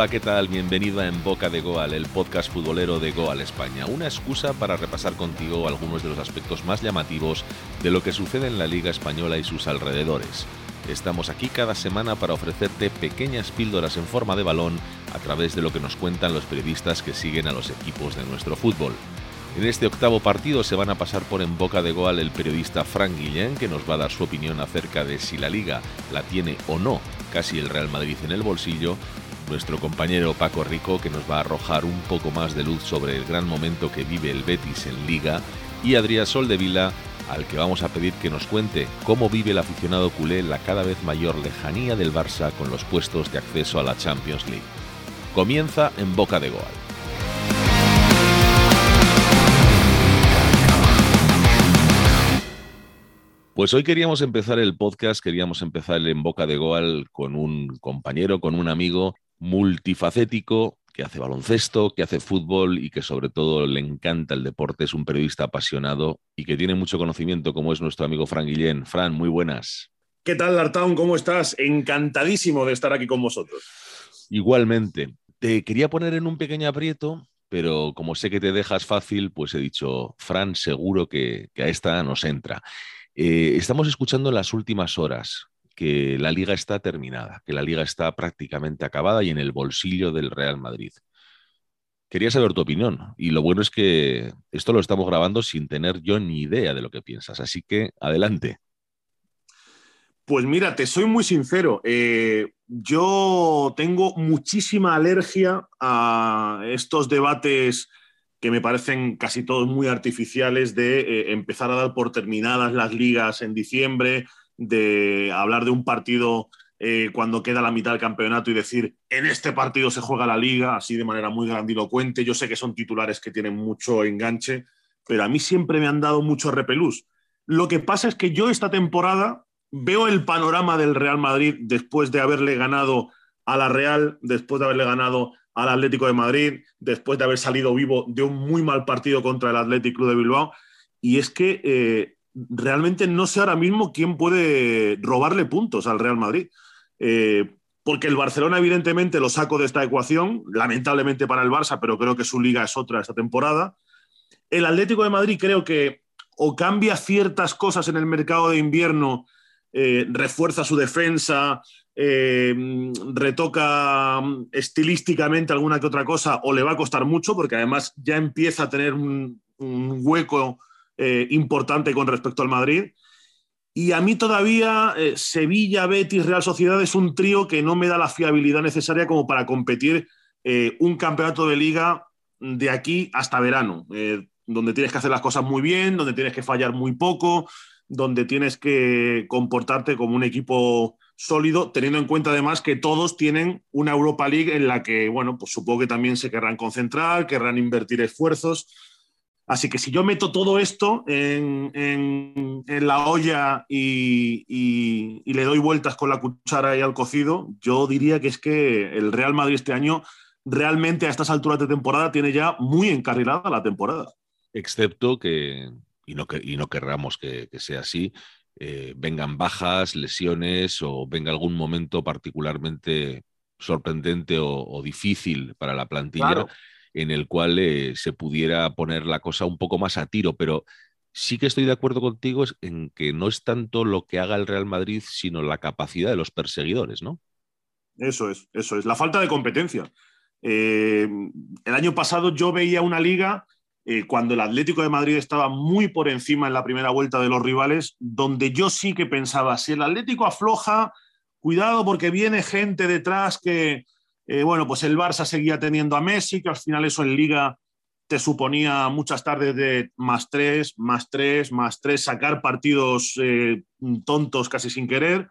Hola, ¿qué tal? Bienvenido a En Boca de Goal, el podcast futbolero de Goal España. Una excusa para repasar contigo algunos de los aspectos más llamativos de lo que sucede en la Liga Española y sus alrededores. Estamos aquí cada semana para ofrecerte pequeñas píldoras en forma de balón a través de lo que nos cuentan los periodistas que siguen a los equipos de nuestro fútbol. En este octavo partido se van a pasar por en boca de Goal el periodista Frank Guillén, que nos va a dar su opinión acerca de si la liga la tiene o no casi el Real Madrid en el bolsillo, nuestro compañero Paco Rico, que nos va a arrojar un poco más de luz sobre el gran momento que vive el Betis en liga, y Adrián Soldevila, al que vamos a pedir que nos cuente cómo vive el aficionado culé la cada vez mayor lejanía del Barça con los puestos de acceso a la Champions League. Comienza en boca de Goal. Pues hoy queríamos empezar el podcast, queríamos empezar en Boca de Goal con un compañero, con un amigo multifacético que hace baloncesto, que hace fútbol y que sobre todo le encanta el deporte, es un periodista apasionado y que tiene mucho conocimiento como es nuestro amigo Fran Guillén. Fran, muy buenas. ¿Qué tal, Lartown? ¿Cómo estás? Encantadísimo de estar aquí con vosotros. Igualmente. Te quería poner en un pequeño aprieto, pero como sé que te dejas fácil, pues he dicho, Fran, seguro que, que a esta nos entra. Eh, estamos escuchando en las últimas horas que la liga está terminada, que la liga está prácticamente acabada y en el bolsillo del Real Madrid. Quería saber tu opinión y lo bueno es que esto lo estamos grabando sin tener yo ni idea de lo que piensas, así que adelante. Pues mira, te soy muy sincero. Eh, yo tengo muchísima alergia a estos debates que me parecen casi todos muy artificiales de eh, empezar a dar por terminadas las ligas en diciembre, de hablar de un partido eh, cuando queda la mitad del campeonato y decir, en este partido se juega la liga, así de manera muy grandilocuente. Yo sé que son titulares que tienen mucho enganche, pero a mí siempre me han dado mucho repelús. Lo que pasa es que yo esta temporada veo el panorama del Real Madrid después de haberle ganado a la Real, después de haberle ganado al Atlético de Madrid después de haber salido vivo de un muy mal partido contra el Athletic Club de Bilbao. Y es que eh, realmente no sé ahora mismo quién puede robarle puntos al Real Madrid. Eh, porque el Barcelona, evidentemente, lo saco de esta ecuación, lamentablemente para el Barça, pero creo que su liga es otra esta temporada. El Atlético de Madrid creo que o cambia ciertas cosas en el mercado de invierno, eh, refuerza su defensa, eh, retoca mm, estilísticamente alguna que otra cosa o le va a costar mucho porque además ya empieza a tener un, hueco eh, importante con respecto al Madrid. Y a mí todavía eh, Sevilla, Betis, Real Sociedad es un trío que no me da la fiabilidad necesaria como para competir un campeonato de liga de aquí hasta verano, donde tienes que hacer las cosas muy bien, donde tienes que fallar muy poco, donde tienes que comportarte como un equipo sólido, teniendo en cuenta además que todos tienen una Europa League en la que, bueno, pues supongo que también se querrán concentrar, querrán invertir esfuerzos. Así que si yo meto todo esto en, la olla y, le doy vueltas con la cuchara y al cocido, yo diría que es que el Real Madrid este año realmente a estas alturas de temporada tiene ya muy encarrilada la temporada. Excepto que, y no, que, y no querramos que, que sea así, eh, vengan bajas, lesiones o venga algún momento particularmente sorprendente o, difícil para la plantilla en el cual eh, se pudiera poner la cosa un poco más a tiro, pero sí que estoy de acuerdo contigo en que no es tanto lo que haga el Real Madrid, sino la capacidad de los perseguidores, ¿no? Eso es, eso es, la falta de competencia. Eh, el año pasado yo veía una liga eh, cuando el Atlético de Madrid estaba muy por encima en la primera vuelta de los rivales, donde yo sí que pensaba, si el Atlético afloja, cuidado porque viene gente detrás que, eh, bueno, pues el Barça seguía teniendo a Messi, que al final eso en liga te suponía muchas tardes de más tres, más tres, más tres, sacar partidos eh, tontos casi sin querer.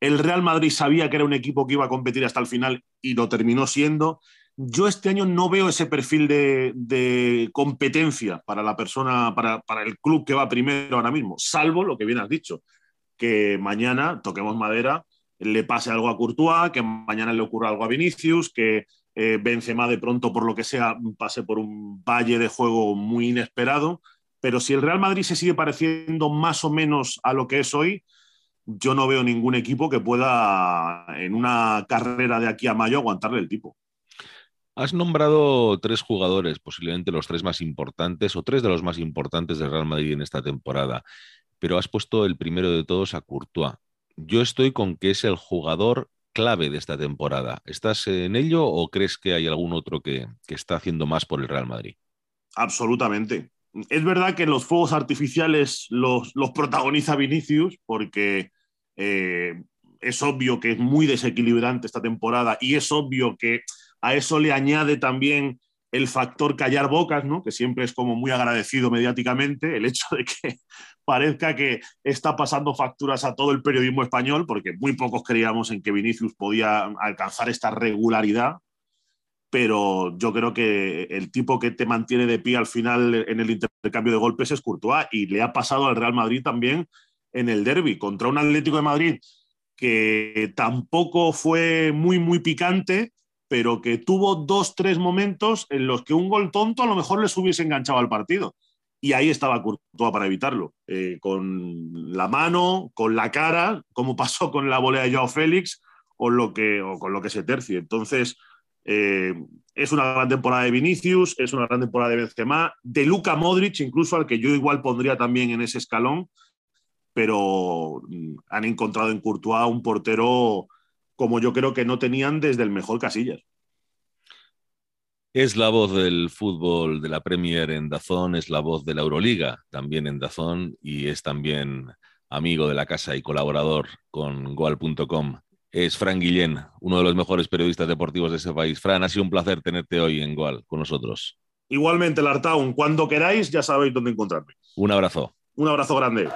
El Real Madrid sabía que era un equipo que iba a competir hasta el final y lo terminó siendo. Yo este año no veo ese perfil de, competencia para la persona, para, el club que va primero ahora mismo, salvo lo que bien has dicho, que mañana, toquemos madera, le pase algo a Courtois, que mañana le ocurra algo a Vinicius, que eh, Benzema de pronto, por lo que sea, pase por un valle de juego muy inesperado. Pero si el Real Madrid se sigue pareciendo más o menos a lo que es hoy, yo no veo ningún equipo que pueda en una carrera de aquí a mayo aguantarle el tipo. Has nombrado tres jugadores, posiblemente los tres más importantes o tres de los más importantes del Real Madrid en esta temporada, pero has puesto el primero de todos a Courtois. Yo estoy con que es el jugador clave de esta temporada. ¿Estás en ello o crees que hay algún otro que, está haciendo más por el Real Madrid? Absolutamente. Es verdad que los fuegos artificiales los, protagoniza Vinicius porque eh, es obvio que es muy desequilibrante esta temporada y es obvio que a eso le añade también el factor callar bocas, ¿no? que siempre es como muy agradecido mediáticamente, el hecho de que parezca que está pasando facturas a todo el periodismo español, porque muy pocos creíamos en que Vinicius podía alcanzar esta regularidad, pero yo creo que el tipo que te mantiene de pie al final en el intercambio de golpes es Courtois, y le ha pasado al Real Madrid también en el derby contra un Atlético de Madrid que tampoco fue muy, muy picante, pero que tuvo dos, tres momentos en los que un gol tonto a lo mejor les hubiese enganchado al partido. Y ahí estaba Courtois para evitarlo, eh, con la mano, con la cara, como pasó con la volea de Joao Félix o, lo que, o con lo que se tercie. Entonces, eh, es una gran temporada de Vinicius, es una gran temporada de Benzema, de Luka Modric, incluso al que yo igual pondría también en ese escalón, pero mm, han encontrado en Courtois un portero como yo creo que no tenían desde el mejor Casillas. Es la voz del fútbol de la Premier en Dazón, es la voz de la Euroliga también en Dazón y es también amigo de la casa y colaborador con Goal.com. Es Fran Guillén, uno de los mejores periodistas deportivos de ese país. Fran, ha sido un placer tenerte hoy en Goal con nosotros. Igualmente, Lartaun, cuando queráis ya sabéis dónde encontrarme. Un abrazo. Un abrazo grande.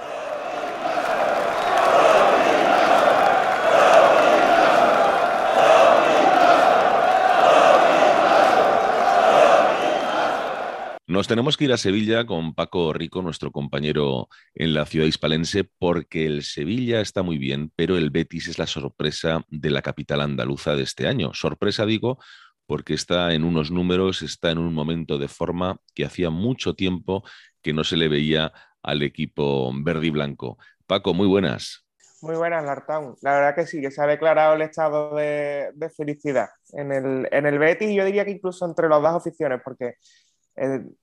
Nos tenemos que ir a Sevilla con Paco Rico, nuestro compañero en la ciudad hispalense, porque el Sevilla está muy bien, pero el Betis es la sorpresa de la capital andaluza de este año. Sorpresa, digo, porque está en unos números, está en un momento de forma que hacía mucho tiempo que no se le veía al equipo verde y blanco. Paco, muy buenas. Muy buenas, Lartán. La verdad que sí, que se ha declarado el estado de, felicidad en el, en el Betis y yo diría que incluso entre las dos aficiones, porque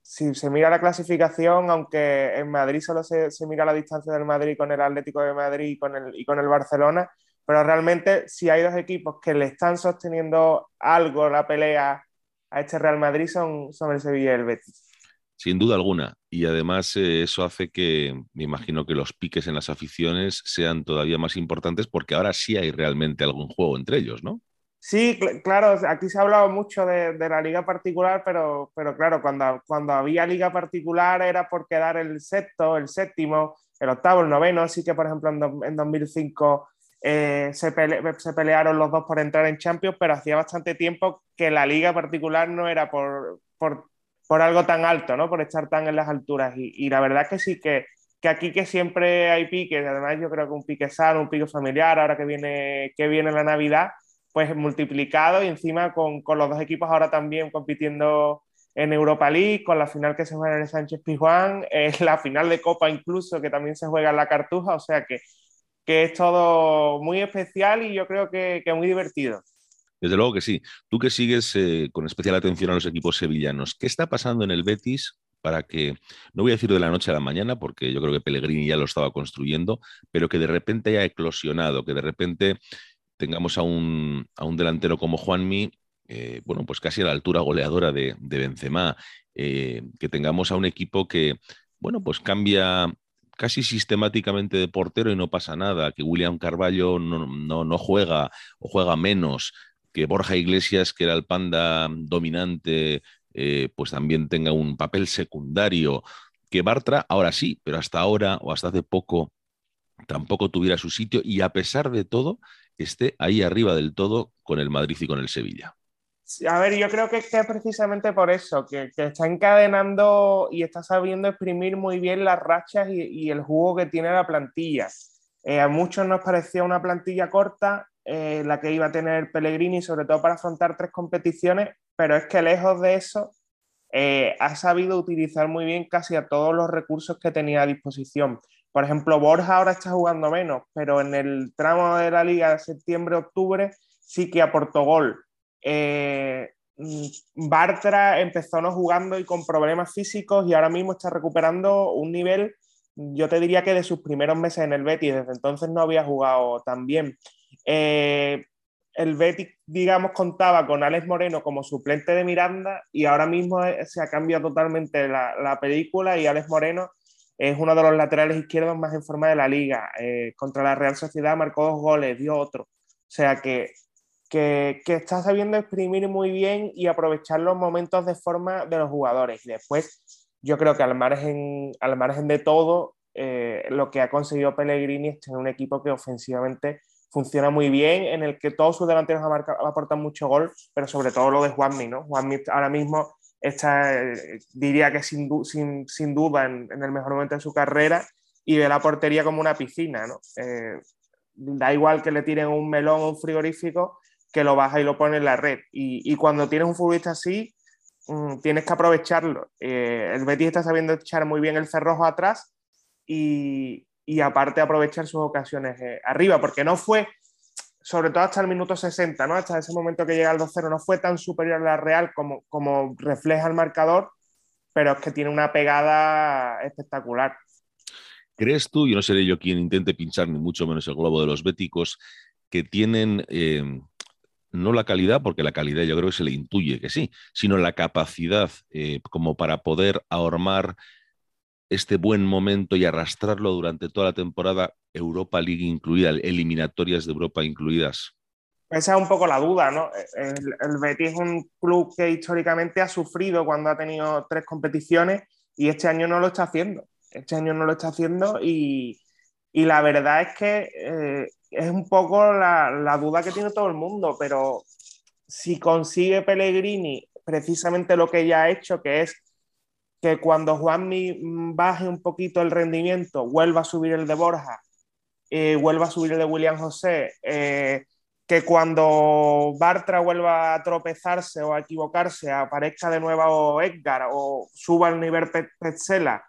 si se mira la clasificación, aunque en Madrid solo se, mira la distancia del Madrid con el Atlético de Madrid y con el, y con el Barcelona, pero realmente si hay dos equipos que le están sosteniendo algo la pelea a este Real Madrid son, son el Sevilla y el Betis. Sin duda alguna. Y además eh, eso hace que me imagino que los piques en las aficiones sean todavía más importantes porque ahora sí hay realmente algún juego entre ellos, ¿no? Sí, claro, aquí se ha hablado mucho de, la liga particular, pero, pero claro, cuando, cuando había liga particular era por quedar el sexto, el séptimo, el octavo, el noveno, así que por ejemplo en, en 2005 eh, se, se, pelearon los dos por entrar en Champions, pero hacía bastante tiempo que la liga particular no era por, por, por algo tan alto, ¿no? por estar tan en las alturas. Y, y la verdad que sí, que, que, aquí que siempre hay piques, además yo creo que un pique sano, un pique familiar, ahora que viene, que viene la Navidad pues multiplicado y encima con, con, los dos equipos ahora también compitiendo en Europa League, con la final que se juega en el Sánchez Pizjuán, es la final de Copa incluso que también se juega en la Cartuja, o sea que, que es todo muy especial y yo creo que, que muy divertido. Desde luego que sí. Tú que sigues eh, con especial atención a los equipos sevillanos, ¿qué está pasando en el Betis para que, no voy a decir de la noche a la mañana, porque yo creo que Pellegrini ya lo estaba construyendo, pero que de repente haya eclosionado, que de repente tengamos a un, a un delantero como Juanmi, eh, bueno, pues casi a la altura goleadora de, de Benzema, eh, que tengamos a un equipo que, bueno, pues cambia casi sistemáticamente de portero y no pasa nada, que William Carballo no, no, juega o juega menos, que Borja Iglesias, que era el panda dominante, eh, pues también tenga un papel secundario, que Bartra ahora sí, pero hasta ahora o hasta hace poco tampoco tuviera su sitio y a pesar de todo esté ahí arriba del todo con el Madrid y con el Sevilla. A ver, yo creo que, es precisamente por eso, que, está encadenando y está sabiendo exprimir muy bien las rachas y, el jugo que tiene la plantilla. Eh, a muchos nos parecía una plantilla corta, eh, la que iba a tener Pellegrini, sobre todo para afrontar tres competiciones, pero es que lejos de eso, eh, ha sabido utilizar muy bien casi a todos los recursos que tenía a disposición. Por ejemplo, Borja ahora está jugando menos, pero en el tramo de la liga de septiembre-octubre sí que aportó gol. Eh, Bartra empezó no jugando y con problemas físicos y ahora mismo está recuperando un nivel, yo te diría que de sus primeros meses en el Betis, desde entonces no había jugado tan bien. Eh, el Betis, digamos, contaba con Alex Moreno como suplente de Miranda y ahora mismo se ha cambiado totalmente la, película y Alex Moreno es uno de los laterales izquierdos más en forma de la liga. Eh, contra la Real Sociedad marcó dos goles, dio otro. O sea que, que, está sabiendo exprimir muy bien y aprovechar los momentos de forma de los jugadores. Y después, yo creo que al margen, al margen de todo, eh, lo que ha conseguido Pellegrini es tener un equipo que ofensivamente funciona muy bien, en el que todos sus delanteros aportan mucho gol, pero sobre todo lo de Juanmi, ¿no? Juanmi ahora mismo está, eh, diría que sin, sin, sin duda en, el mejor momento de su carrera y ve la portería como una piscina, ¿no? Eh, da igual que le tiren un melón o un frigorífico, que lo baja y lo pone en la red. Y, y cuando tienes un futbolista así, mm, tienes que aprovecharlo. Eh, el Betis está sabiendo echar muy bien el cerrojo atrás y, y aparte aprovechar sus ocasiones eh, arriba, porque no fue, sobre todo hasta el minuto 60, ¿no? hasta ese momento que llega al 2-0, no fue tan superior a la Real como, como refleja el marcador, pero es que tiene una pegada espectacular. ¿Crees tú, y no seré yo quien intente pinchar ni mucho menos el globo de los béticos, que tienen eh, no la calidad, porque la calidad yo creo que se le intuye que sí, sino la capacidad eh, como para poder ahormar este buen momento y arrastrarlo durante toda la temporada, Europa League incluida, eliminatorias de Europa incluidas? Esa es un poco la duda, ¿no? El, Betis es un club que históricamente ha sufrido cuando ha tenido tres competiciones y este año no lo está haciendo. Este año no lo está haciendo y, la verdad es que eh, es un poco la, la duda que tiene todo el mundo, pero si consigue Pellegrini precisamente lo que ya ha hecho, que es que cuando Juanmi mm, baje un poquito el rendimiento, vuelva a subir el de Borja, eh, vuelva a subir el de William José, eh, que cuando Bartra vuelva a tropezarse o a equivocarse, aparezca de nuevo Edgar o suba el nivel Petzela,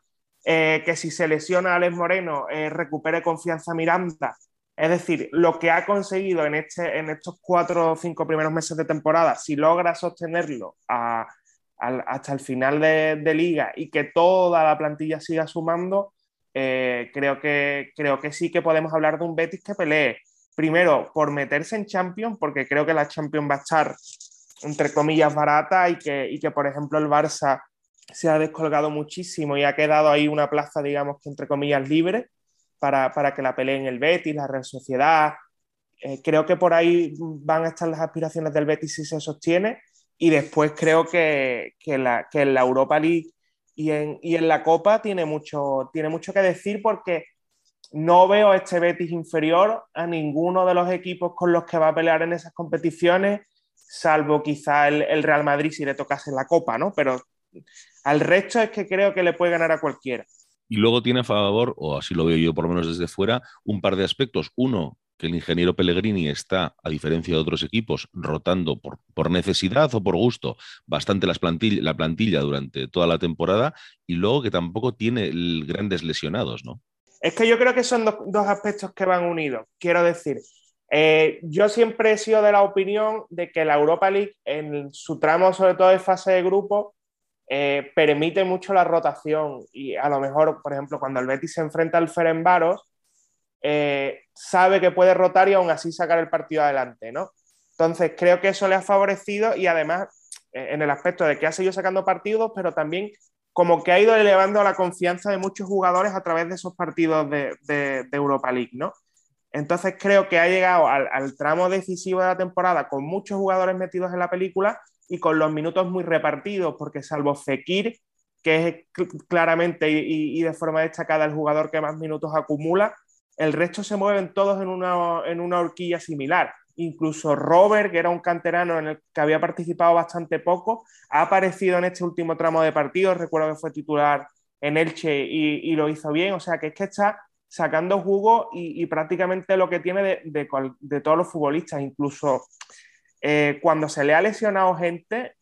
eh, que si se lesiona Alex Moreno, recupere confianza Miranda. Es decir, lo que ha conseguido en, este, en estos cuatro o cinco primeros meses de temporada, si logra sostenerlo a, hasta el final de, liga y que toda la plantilla siga sumando, eh, creo, que, creo que sí que podemos hablar de un Betis que pelee. Primero, por meterse en Champions, porque creo que la Champions va a estar, entre comillas, barata y que, y que por ejemplo, el Barça se ha descolgado muchísimo y ha quedado ahí una plaza, digamos que entre comillas, libre para, para que la peleen el Betis, la Real Sociedad. Eh, creo que por ahí van a estar las aspiraciones del Betis si se sostiene y después creo que, que, la, que en la Europa League y en, y en, la Copa tiene mucho, tiene mucho que decir porque no veo este Betis inferior a ninguno de los equipos con los que va a pelear en esas competiciones, salvo quizá el, Real Madrid si le tocase la Copa, ¿no? Pero al resto es que creo que le puede ganar a cualquiera. Y luego tiene a favor, o así lo veo yo por lo menos desde fuera, un par de aspectos. Uno, que el ingeniero Pellegrini está, a diferencia de otros equipos, rotando por, por necesidad o por gusto bastante las la plantilla durante toda la temporada y luego que tampoco tiene grandes lesionados, ¿no? Es que yo creo que son dos, aspectos que van unidos. Quiero decir, eh, yo siempre he sido de la opinión de que la Europa League, en su tramo, sobre todo de fase de grupo, eh, permite mucho la rotación. Y a lo mejor, por ejemplo, cuando el Betis se enfrenta al Ferenbaros, eh, sabe que puede rotar y aún así sacar el partido adelante, ¿no? Entonces, creo que eso le ha favorecido y además eh, en el aspecto de que ha seguido sacando partidos, pero también como que ha ido elevando la confianza de muchos jugadores a través de esos partidos de, Europa League, ¿no? Entonces creo que ha llegado al, tramo decisivo de la temporada con muchos jugadores metidos en la película y con los minutos muy repartidos, porque salvo Fekir, que es claramente y de forma destacada el jugador que más minutos acumula, el resto se mueven todos en una, en una horquilla similar. Incluso Robert, que era un canterano en el que había participado bastante poco, ha aparecido en este último tramo de partido. Recuerdo que fue titular en Elche y, lo hizo bien. O sea que es que está sacando jugo y, prácticamente lo que tiene de, todos los futbolistas. Incluso eh, cuando se le ha lesionado gente,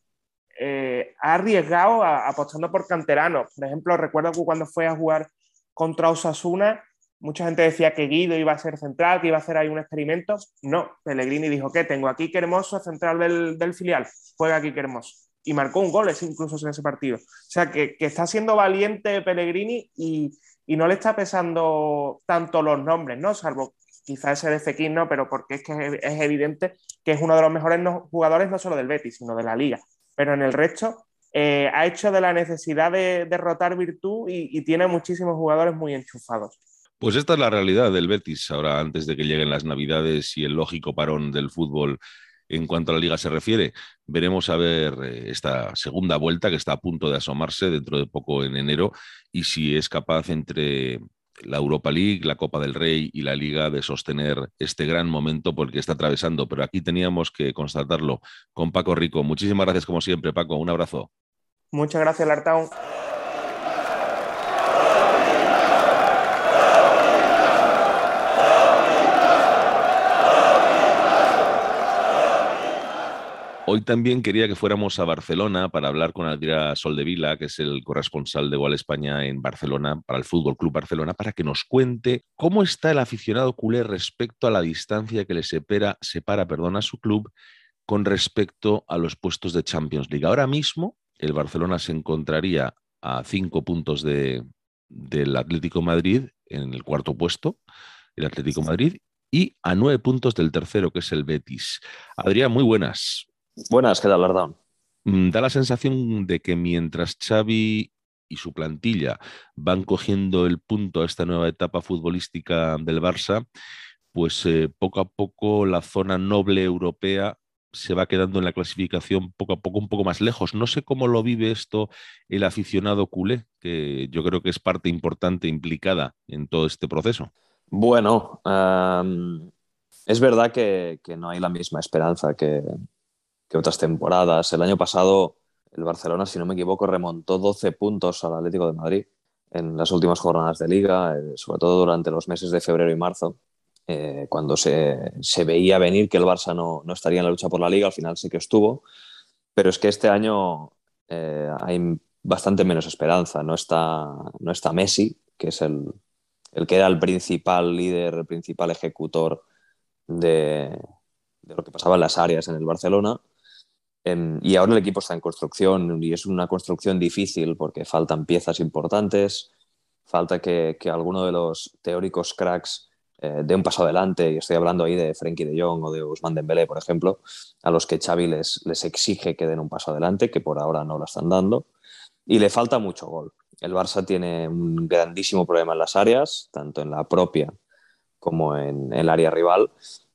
eh, ha arriesgado apostando por canteranos. Por ejemplo, recuerdo que cuando fue a jugar contra Osasuna, mucha gente decía que Guido iba a ser central, que iba a hacer ahí un experimento. No, Pellegrini dijo que tengo aquí que Hermoso, central del, filial, juega aquí que Hermoso. Y marcó un gol incluso en ese partido. O sea, que, está siendo valiente Pellegrini y, no le está pesando tanto los nombres, ¿no? Salvo quizás ese de Fekir, no, pero porque es que es, evidente que es uno de los mejores jugadores no solo del Betis, sino de la liga. Pero en el resto eh, ha hecho de la necesidad de derrotar virtud y, tiene muchísimos jugadores muy enchufados. Pues esta es la realidad del Betis ahora antes de que lleguen las Navidades y el lógico parón del fútbol en cuanto a la liga se refiere. Veremos a ver eh, esta segunda vuelta que está a punto de asomarse dentro de poco en enero y si es capaz entre la Europa League, la Copa del Rey y la Liga de sostener este gran momento porque está atravesando. Pero aquí teníamos que constatarlo con Paco Rico. Muchísimas gracias como siempre, Paco. Un abrazo. Muchas gracias, Lartown. Hoy también quería que fuéramos a Barcelona para hablar con Adrià Soldevila, que es el corresponsal de Gol España en Barcelona, para el Fútbol Club Barcelona, para que nos cuente cómo está el aficionado culé respecto a la distancia que le separa, separa perdón, a su club con respecto a los puestos de Champions League. Ahora mismo, el Barcelona se encontraría a cinco puntos de, del Atlético Madrid en el cuarto puesto, el Atlético Madrid, y a nueve puntos del tercero, que es el Betis. Adrián, muy buenas. Buenas, ¿qué tal, Lardón? Mm, da la sensación de que mientras Xavi y su plantilla van cogiendo el punto a esta nueva etapa futbolística del Barça, pues eh, poco a poco la zona noble europea se va quedando en la clasificación poco a poco un poco más lejos. No sé cómo lo vive esto el aficionado culé, que yo creo que es parte importante implicada en todo este proceso. Bueno, es verdad que, no hay la misma esperanza que, otras temporadas. El año pasado el Barcelona, si no me equivoco, remontó 12 puntos al Atlético de Madrid en las últimas jornadas de liga, eh, sobre todo durante los meses de febrero y marzo. Eh, cuando se, veía venir que el Barça no, estaría en la lucha por la liga, al final sí que estuvo, pero es que este año eh, hay bastante menos esperanza. No está, no está Messi, que es el, que era el principal líder, el principal ejecutor de, lo que pasaba en las áreas en el Barcelona. Em, y ahora el equipo está en construcción y es una construcción difícil porque faltan piezas importantes, falta que, alguno de los teóricos cracks eh, de un paso adelante, y estoy hablando ahí de Frenkie de Jong o de Usman Dembélé, por ejemplo, a los que Xavi les, les exige que den un paso adelante, que por ahora no lo están dando, y le falta mucho gol. El Barça tiene un grandísimo problema en las áreas, tanto en la propia como en, el área rival,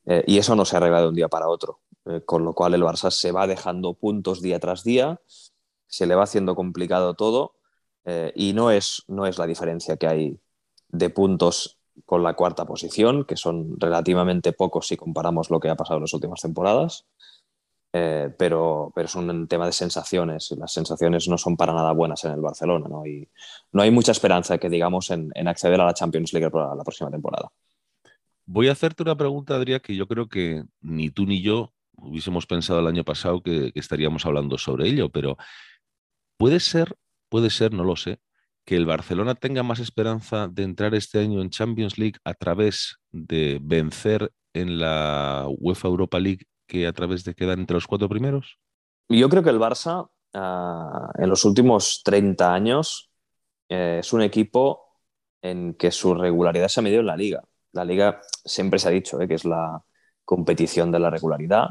eh, y eso no se arregla de un día para otro, eh, con lo cual el Barça se va dejando puntos día tras día, se le va haciendo complicado todo, y no es, no es la diferencia que hay de puntos con la cuarta posición, que son relativamente pocos si comparamos lo que ha pasado en las últimas temporadas. Eh, pero, pero es un tema de sensaciones. Las sensaciones no son para nada buenas en el Barcelona, ¿no? Y no hay mucha esperanza que digamos en, acceder a la Champions League para la próxima temporada. Voy a hacerte una pregunta, Adrián, que yo creo que ni tú ni yo hubiésemos pensado el año pasado que estaríamos hablando sobre ello, pero puede ser, puede ser, no lo sé, que el Barcelona tenga más esperanza de entrar este año en Champions League a través de vencer en la UEFA Europa League que a través de quedar entre los cuatro primeros? Yo creo que el Barça ah, en los últimos 30 años eh, es un equipo en que su regularidad se ha medido en la liga. La liga siempre se ha dicho eh, que es la competición de la regularidad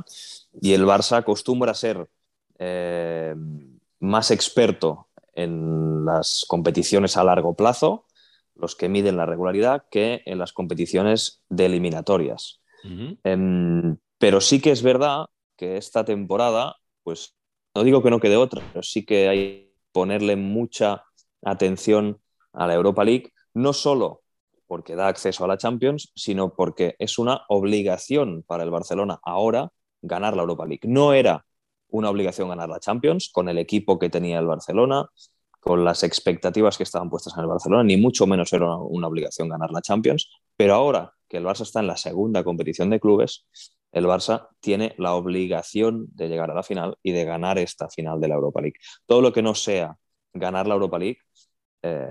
y el Barça acostumbra a ser eh, más experto en las competiciones a largo plazo, los que miden la regularidad, que en las competiciones de eliminatorias. Em, pero sí que es verdad que esta temporada, pues no digo que no quede otra, pero sí que hay que ponerle mucha atención a la Europa League, no solo porque da acceso a la Champions, sino porque es una obligación para el Barcelona ahora ganar la Europa League. No era una obligación ganar la Champions con el equipo que tenía el Barcelona, con las expectativas que estaban puestas en el Barcelona, ni mucho menos era una, obligación ganar la Champions, pero ahora que el Barça está en la segunda competición de clubes, el Barça tiene la obligación de llegar a la final y de ganar esta final de la Europa League. Todo lo que no sea ganar la Europa League, eh,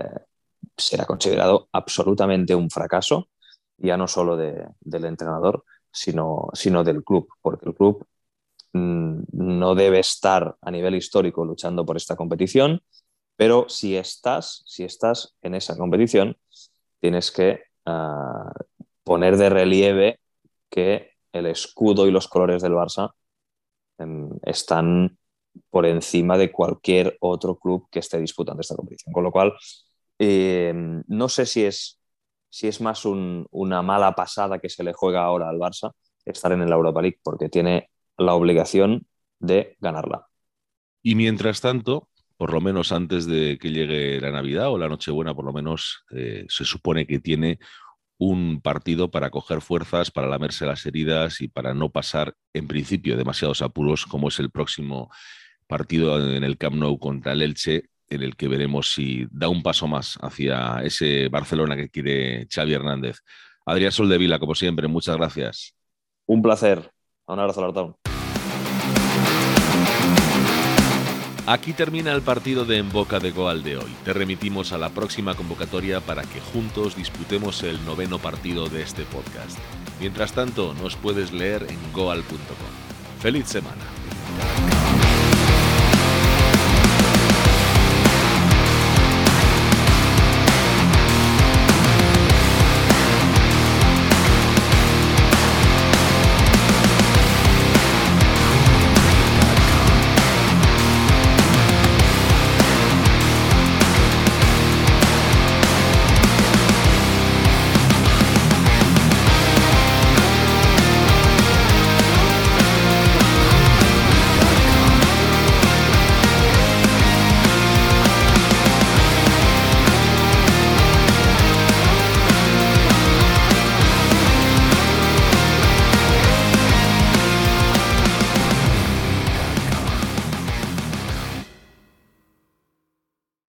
será considerado absolutamente un fracaso, ya no solo del entrenador, sino, sino del club, porque el club mm, no debe estar a nivel histórico luchando por esta competición, pero si estás, si estás en esa competición, tienes que ah, poner de relieve que el escudo y los colores del Barça em, están por encima de cualquier otro club que esté disputando esta competición. Con lo cual, em, no sé si es, si es más una mala pasada que se le juega ahora al Barça estar en el Europa League, porque tiene la obligación de ganarla. Y mientras tanto, por lo menos antes de que llegue la Navidad o la Nochebuena, por lo menos eh, se supone que tiene un partido para coger fuerzas, para lamerse las heridas y para no pasar, en principio, demasiados apuros, como es el próximo partido en el Camp Nou contra el Elche, en el que veremos si da un paso más hacia ese Barcelona que quiere Xavi Hernández. Adrián Soldevila, como siempre, muchas gracias. Un placer. Un abrazo, Lartón. Aquí termina el partido de En Boca de Goal de hoy. Te remitimos a la próxima convocatoria para que juntos disputemos el noveno partido de este podcast. Mientras tanto, nos puedes leer en goal.com. ¡Feliz semana!